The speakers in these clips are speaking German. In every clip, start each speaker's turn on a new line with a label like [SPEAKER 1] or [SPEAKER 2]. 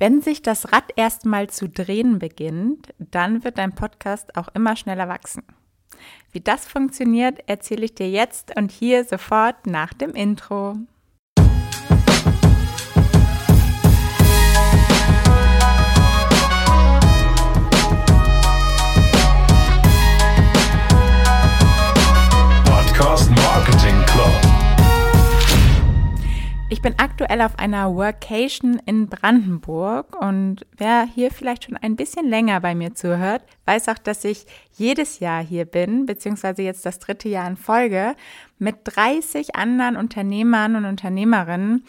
[SPEAKER 1] Wenn sich das Rad erstmal zu drehen beginnt, dann wird dein Podcast auch immer schneller wachsen. Wie das funktioniert, erzähle ich dir jetzt und hier sofort nach dem Intro. Ich bin aktuell auf einer Workation in Brandenburg und wer hier vielleicht schon ein bisschen länger bei mir zuhört, weiß auch, dass ich jedes Jahr hier bin, beziehungsweise jetzt das dritte Jahr in Folge, mit 30 anderen Unternehmern und Unternehmerinnen,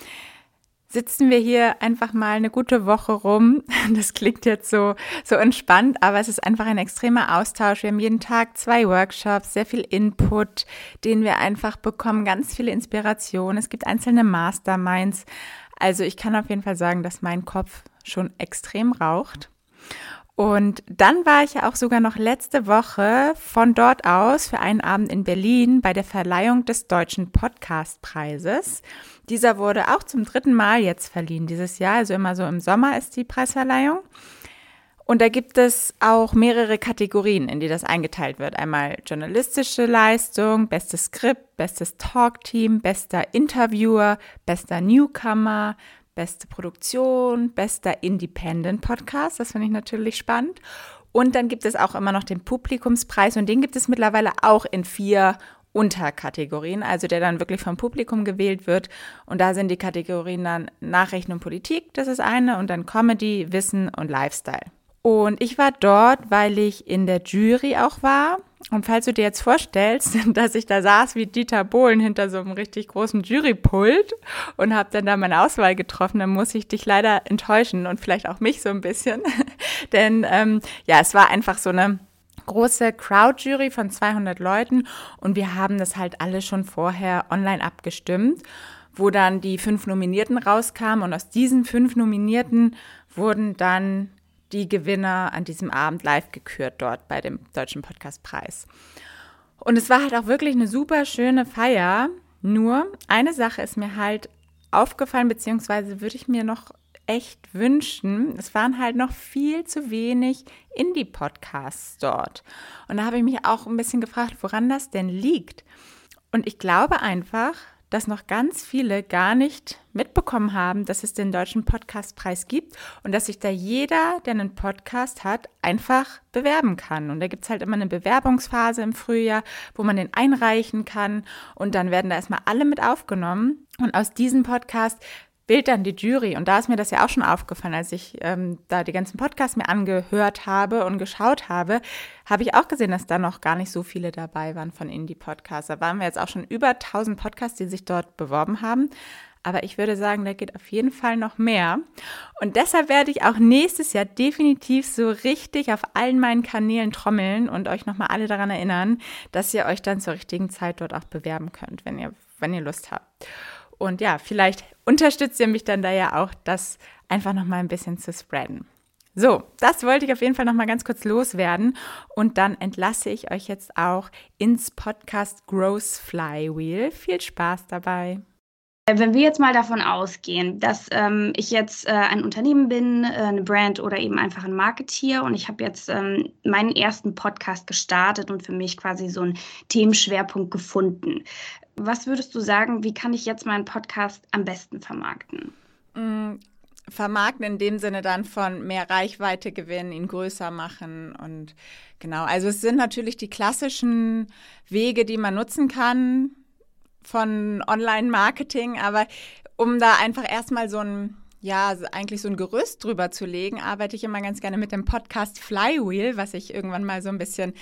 [SPEAKER 1] sitzen wir hier einfach mal eine gute Woche rum. Das klingt jetzt so, so entspannt, aber es ist einfach ein extremer Austausch. Wir haben jeden Tag zwei Workshops, sehr viel Input, den wir einfach bekommen, ganz viele Inspirationen. Es gibt einzelne Masterminds. Also ich kann auf jeden Fall sagen, dass mein Kopf schon extrem raucht. Und dann war ich ja auch sogar noch letzte Woche von dort aus für einen Abend in Berlin bei der Verleihung des Deutschen Podcastpreises. Dieser wurde auch zum dritten Mal jetzt verliehen dieses Jahr, also immer so im Sommer ist die Preisverleihung. Und da gibt es auch mehrere Kategorien, in die das eingeteilt wird. Einmal journalistische Leistung, bestes Skript, bestes Talkteam, bester Interviewer, bester Newcomer, beste Produktion, bester Independent Podcast. Das finde ich natürlich spannend. Und dann gibt es auch immer noch den Publikumspreis und den gibt es mittlerweile auch in vier Unterkategorien, also der dann wirklich vom Publikum gewählt wird. Und da sind die Kategorien dann Nachrichten und Politik, das ist eine, und dann Comedy, Wissen und Lifestyle. Und ich war dort, weil ich in der Jury auch war. Und falls du dir jetzt vorstellst, dass ich da saß wie Dieter Bohlen hinter so einem richtig großen Jurypult und habe dann da meine Auswahl getroffen, dann muss ich dich leider enttäuschen und vielleicht auch mich so ein bisschen. Denn ähm, ja, es war einfach so eine große Crowd-Jury von 200 Leuten und wir haben das halt alle schon vorher online abgestimmt, wo dann die fünf Nominierten rauskamen und aus diesen fünf Nominierten wurden dann die Gewinner an diesem Abend live gekürt dort bei dem Deutschen Podcastpreis. Und es war halt auch wirklich eine super schöne Feier. Nur eine Sache ist mir halt aufgefallen, beziehungsweise würde ich mir noch echt wünschen. Es waren halt noch viel zu wenig Indie-Podcasts dort. Und da habe ich mich auch ein bisschen gefragt, woran das denn liegt. Und ich glaube einfach, dass noch ganz viele gar nicht mitbekommen haben, dass es den Deutschen Podcastpreis gibt und dass sich da jeder, der einen Podcast hat, einfach bewerben kann. Und da gibt es halt immer eine Bewerbungsphase im Frühjahr, wo man den einreichen kann und dann werden da erstmal alle mit aufgenommen. Und aus diesem Podcast wählt dann die Jury. Und da ist mir das ja auch schon aufgefallen, als ich ähm, da die ganzen Podcasts mir angehört habe und geschaut habe, habe ich auch gesehen, dass da noch gar nicht so viele dabei waren von Indie-Podcasts. Da waren wir jetzt auch schon über 1000 Podcasts, die sich dort beworben haben. Aber ich würde sagen, da geht auf jeden Fall noch mehr. Und deshalb werde ich auch nächstes Jahr definitiv so richtig auf allen meinen Kanälen trommeln und euch nochmal alle daran erinnern, dass ihr euch dann zur richtigen Zeit dort auch bewerben könnt, wenn ihr, wenn ihr Lust habt. Und ja, vielleicht unterstützt ihr mich dann da ja auch, das einfach noch mal ein bisschen zu spreaden. So, das wollte ich auf jeden Fall noch mal ganz kurz loswerden und dann entlasse ich euch jetzt auch ins Podcast Growth Flywheel. Viel Spaß dabei.
[SPEAKER 2] Wenn wir jetzt mal davon ausgehen, dass ähm, ich jetzt äh, ein Unternehmen bin, äh, eine Brand oder eben einfach ein Marketeer und ich habe jetzt ähm, meinen ersten Podcast gestartet und für mich quasi so einen Themenschwerpunkt gefunden was würdest du sagen, wie kann ich jetzt meinen Podcast am besten vermarkten?
[SPEAKER 1] Mm, vermarkten in dem Sinne dann von mehr Reichweite gewinnen, ihn größer machen und genau. Also es sind natürlich die klassischen Wege, die man nutzen kann von Online-Marketing, aber um da einfach erstmal so ein ja, eigentlich so ein Gerüst drüber zu legen, arbeite ich immer ganz gerne mit dem Podcast Flywheel, was ich irgendwann mal so ein bisschen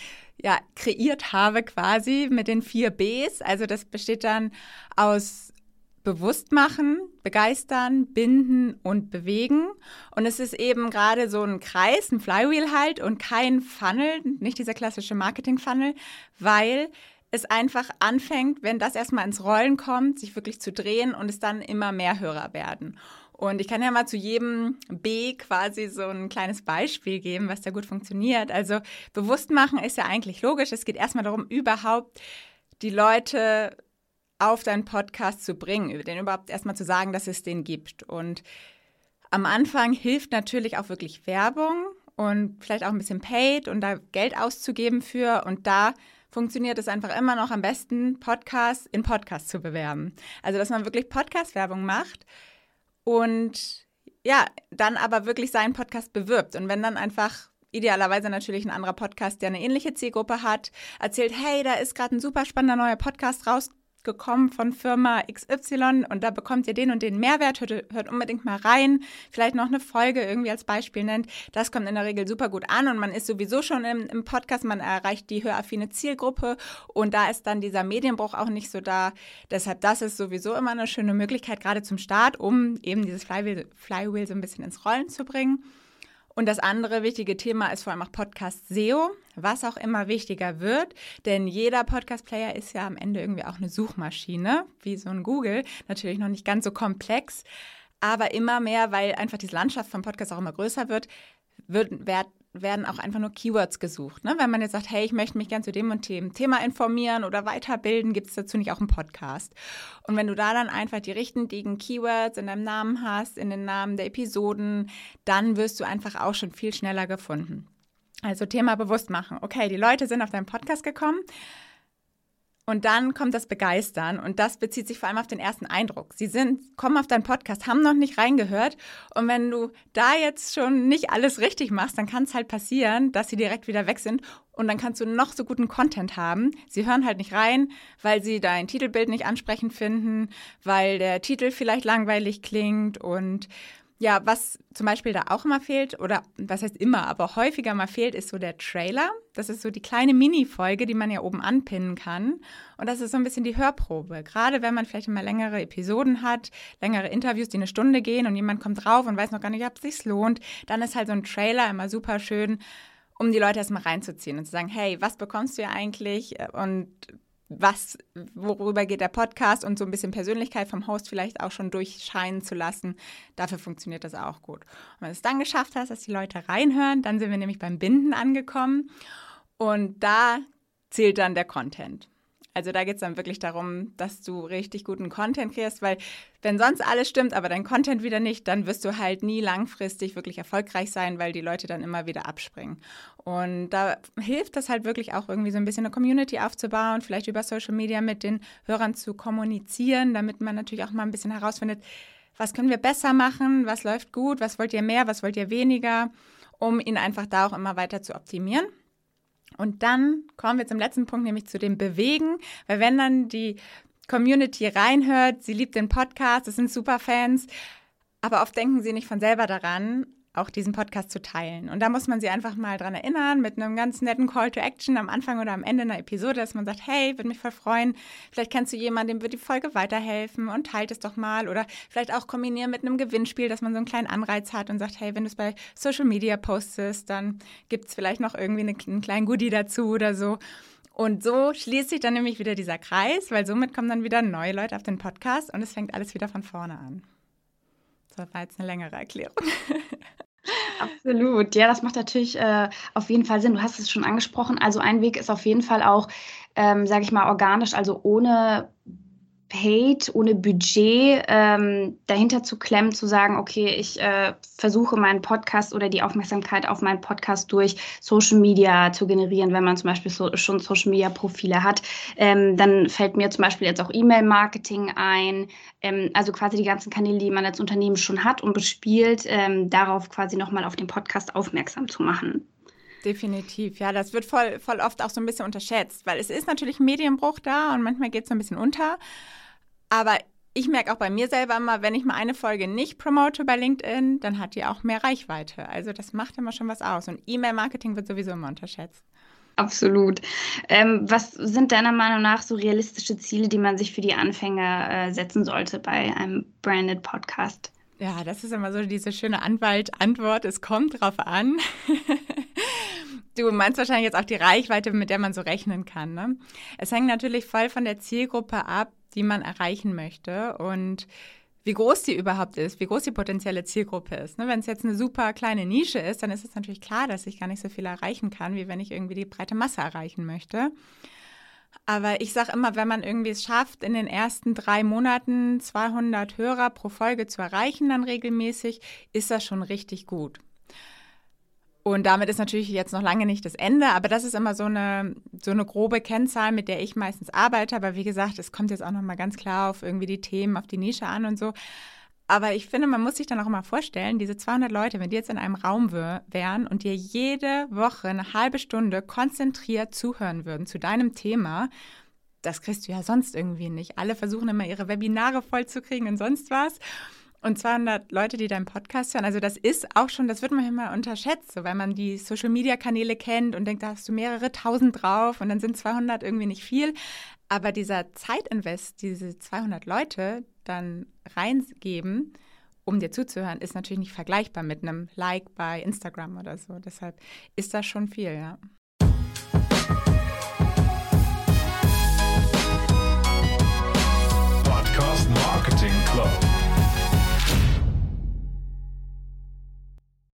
[SPEAKER 1] ja, kreiert habe quasi mit den vier Bs. Also das besteht dann aus Bewusstmachen, begeistern, binden und bewegen. Und es ist eben gerade so ein Kreis, ein Flywheel halt und kein Funnel, nicht dieser klassische Marketing-Funnel, weil es einfach anfängt, wenn das erstmal ins Rollen kommt, sich wirklich zu drehen und es dann immer mehr Hörer werden. Und ich kann ja mal zu jedem B quasi so ein kleines Beispiel geben, was da gut funktioniert. Also bewusst machen ist ja eigentlich logisch. Es geht erstmal darum, überhaupt die Leute auf deinen Podcast zu bringen, denen überhaupt erstmal zu sagen, dass es den gibt. Und Am Anfang hilft natürlich auch wirklich Werbung und vielleicht auch ein bisschen Paid und da Geld auszugeben für. Und da funktioniert es einfach immer noch am besten, Podcasts in Podcasts zu bewerben. Also, dass man wirklich Podcast-Werbung macht und ja, dann aber wirklich seinen Podcast bewirbt. Und wenn dann einfach idealerweise natürlich ein anderer Podcast, der eine ähnliche Zielgruppe hat, erzählt, hey, da ist gerade ein super spannender neuer Podcast rausgekommen von Firma XY und da bekommt ihr den und den Mehrwert, hört, hört, unbedingt mal rein, vielleicht noch eine Folge irgendwie als Beispiel nennt. Das kommt in der Regel super gut an und man ist sowieso schon im, im Podcast, man erreicht die höraffine Zielgruppe und da ist dann dieser Medienbruch auch nicht so da. Deshalb, das ist sowieso immer eine schöne Möglichkeit, gerade zum Start, um eben dieses Flywheel, Flywheel so ein bisschen ins Rollen zu bringen. Und das andere wichtige Thema ist vor allem auch Podcast SEO, was auch immer wichtiger wird, denn jeder Podcast-Player ist ja am Ende irgendwie auch eine Suchmaschine, wie so ein Google, natürlich noch nicht ganz so komplex, aber immer mehr, weil einfach diese Landschaft von Podcasts auch immer größer wird, wird, wird werden auch einfach nur Keywords gesucht. Ne? Wenn man jetzt sagt, hey, ich möchte mich gern zu dem und dem Thema informieren oder weiterbilden, gibt es dazu nicht auch einen Podcast. Und wenn du da dann einfach die richtigen Keywords in deinem Namen hast, in den Namen der Episoden, dann wirst du einfach auch schon viel schneller gefunden. Also Thema bewusst machen. Okay, die Leute sind auf deinen Podcast gekommen und dann kommt das Begeistern und das bezieht sich vor allem auf den ersten Eindruck. Sie sind, kommen auf deinen Podcast, haben noch nicht reingehört und wenn du da jetzt schon nicht alles richtig machst, dann kann es halt passieren, dass sie direkt wieder weg sind und dann kannst du noch so guten Content haben. Sie hören halt nicht rein, weil sie dein Titelbild nicht ansprechend finden, weil der Titel vielleicht langweilig klingt und ja, was zum Beispiel da auch immer fehlt, oder was heißt immer, aber häufiger mal fehlt, ist so der Trailer. Das ist so die kleine Mini-Folge, die man ja oben anpinnen kann. Und das ist so ein bisschen die Hörprobe. Gerade wenn man vielleicht immer längere Episoden hat, längere Interviews, die eine Stunde gehen und jemand kommt drauf und weiß noch gar nicht, ob es sich lohnt, dann ist halt so ein Trailer immer super schön, um die Leute erstmal reinzuziehen und zu sagen, hey, was bekommst du ja eigentlich? Und was, worüber geht der Podcast und so ein bisschen Persönlichkeit vom Host vielleicht auch schon durchscheinen zu lassen. Dafür funktioniert das auch gut. Und wenn du es dann geschafft hast, dass die Leute reinhören, dann sind wir nämlich beim Binden angekommen und da zählt dann der Content. Also da geht es dann wirklich darum, dass du richtig guten Content kriegst, weil wenn sonst alles stimmt, aber dein Content wieder nicht, dann wirst du halt nie langfristig wirklich erfolgreich sein, weil die Leute dann immer wieder abspringen. Und da hilft das halt wirklich auch irgendwie so ein bisschen eine Community aufzubauen, vielleicht über Social Media mit den Hörern zu kommunizieren, damit man natürlich auch mal ein bisschen herausfindet, was können wir besser machen, was läuft gut, was wollt ihr mehr, was wollt ihr weniger, um ihn einfach da auch immer weiter zu optimieren. Und dann kommen wir zum letzten Punkt, nämlich zu dem Bewegen, weil wenn dann die Community reinhört, sie liebt den Podcast, das sind super Fans, aber oft denken sie nicht von selber daran, auch diesen Podcast zu teilen. Und da muss man sie einfach mal dran erinnern, mit einem ganz netten Call to Action am Anfang oder am Ende einer Episode, dass man sagt, hey, würde mich voll freuen, vielleicht kennst du jemanden, dem wird die Folge weiterhelfen und teilt es doch mal. Oder vielleicht auch kombinieren mit einem Gewinnspiel, dass man so einen kleinen Anreiz hat und sagt, hey, wenn du es bei Social Media postest, dann gibt es vielleicht noch irgendwie eine, einen kleinen Goodie dazu oder so. Und so schließt sich dann nämlich wieder dieser Kreis, weil somit kommen dann wieder neue Leute auf den Podcast und es fängt alles wieder von vorne an. Das war jetzt eine längere Erklärung.
[SPEAKER 2] Absolut. Ja, das macht natürlich äh, auf jeden Fall Sinn. Du hast es schon angesprochen. Also ein Weg ist auf jeden Fall auch, ähm, sage ich mal, organisch, also ohne Paid, ohne Budget ähm, dahinter zu klemmen, zu sagen, okay, ich äh, versuche meinen Podcast oder die Aufmerksamkeit auf meinen Podcast durch Social Media zu generieren, wenn man zum Beispiel so, schon Social Media Profile hat. Ähm, dann fällt mir zum Beispiel jetzt auch E-Mail-Marketing ein, ähm, also quasi die ganzen Kanäle, die man als Unternehmen schon hat und bespielt, ähm, darauf quasi nochmal auf den Podcast aufmerksam zu machen.
[SPEAKER 1] Definitiv, ja, das wird voll, voll oft auch so ein bisschen unterschätzt, weil es ist natürlich Medienbruch da und manchmal geht es so ein bisschen unter. Aber ich merke auch bei mir selber immer, wenn ich mal eine Folge nicht promote bei LinkedIn, dann hat die auch mehr Reichweite. Also das macht immer schon was aus. Und E-Mail-Marketing wird sowieso immer unterschätzt.
[SPEAKER 2] Absolut. Ähm, was sind deiner Meinung nach so realistische Ziele, die man sich für die Anfänger äh, setzen sollte bei einem Branded Podcast?
[SPEAKER 1] Ja, das ist immer so diese schöne Anwalt-Antwort. Es kommt drauf an. du meinst wahrscheinlich jetzt auch die Reichweite, mit der man so rechnen kann. Ne? Es hängt natürlich voll von der Zielgruppe ab, die man erreichen möchte und wie groß die überhaupt ist, wie groß die potenzielle Zielgruppe ist. Ne, wenn es jetzt eine super kleine Nische ist, dann ist es natürlich klar, dass ich gar nicht so viel erreichen kann, wie wenn ich irgendwie die breite Masse erreichen möchte. Aber ich sage immer, wenn man irgendwie es schafft, in den ersten drei Monaten 200 Hörer pro Folge zu erreichen, dann regelmäßig, ist das schon richtig gut. Und damit ist natürlich jetzt noch lange nicht das Ende, aber das ist immer so eine, so eine grobe Kennzahl, mit der ich meistens arbeite. Aber wie gesagt, es kommt jetzt auch noch mal ganz klar auf irgendwie die Themen, auf die Nische an und so. Aber ich finde, man muss sich dann auch immer vorstellen, diese 200 Leute, wenn die jetzt in einem Raum wären und dir jede Woche eine halbe Stunde konzentriert zuhören würden zu deinem Thema, das kriegst du ja sonst irgendwie nicht. Alle versuchen immer ihre Webinare vollzukriegen und sonst was. Und 200 Leute, die deinen Podcast hören, also das ist auch schon, das wird man immer unterschätzt, so, weil man die Social-Media-Kanäle kennt und denkt, da hast du mehrere tausend drauf und dann sind 200 irgendwie nicht viel. Aber dieser Zeitinvest, diese 200 Leute dann reingeben, um dir zuzuhören, ist natürlich nicht vergleichbar mit einem Like bei Instagram oder so. Deshalb ist das schon viel, ja.